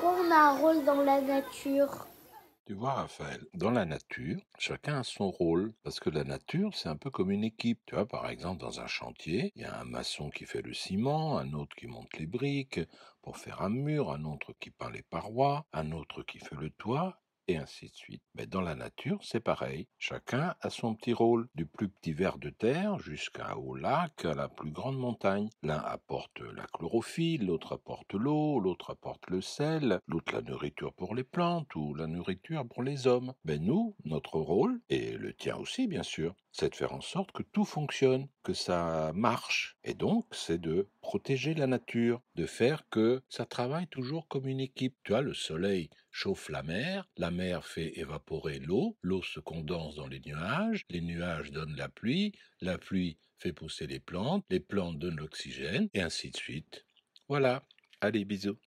pourquoi on a un rôle dans la nature Tu vois, Raphaël, dans la nature, chacun a son rôle. Parce que la nature, c'est un peu comme une équipe. Tu vois, par exemple, dans un chantier, il y a un maçon qui fait le ciment, un autre qui monte les briques pour faire un mur, un autre qui peint les parois, un autre qui fait le toit, et ainsi de suite. Mais dans la nature, c'est pareil. Chacun a son petit rôle, du plus petit ver de terre jusqu'au lac, à la plus grande montagne. L'un apporte la chlorophylle, l'autre apporte l'eau, l'autre apporte le sel, l'autre la nourriture pour les plantes ou la nourriture pour les hommes. Ben nous, notre rôle, et le tien aussi bien sûr, c'est de faire en sorte que tout fonctionne, que ça marche. Et donc, c'est de protéger la nature, de faire que ça travaille toujours comme une équipe. Tu vois, le soleil chauffe la mer, la mer fait évaporer l'eau, l'eau se condense dans les nuages, les nuages donnent la pluie, la pluie fait pousser les plantes, les plantes donnent l'oxygène, et ainsi de suite. Voilà. Allez, bisous.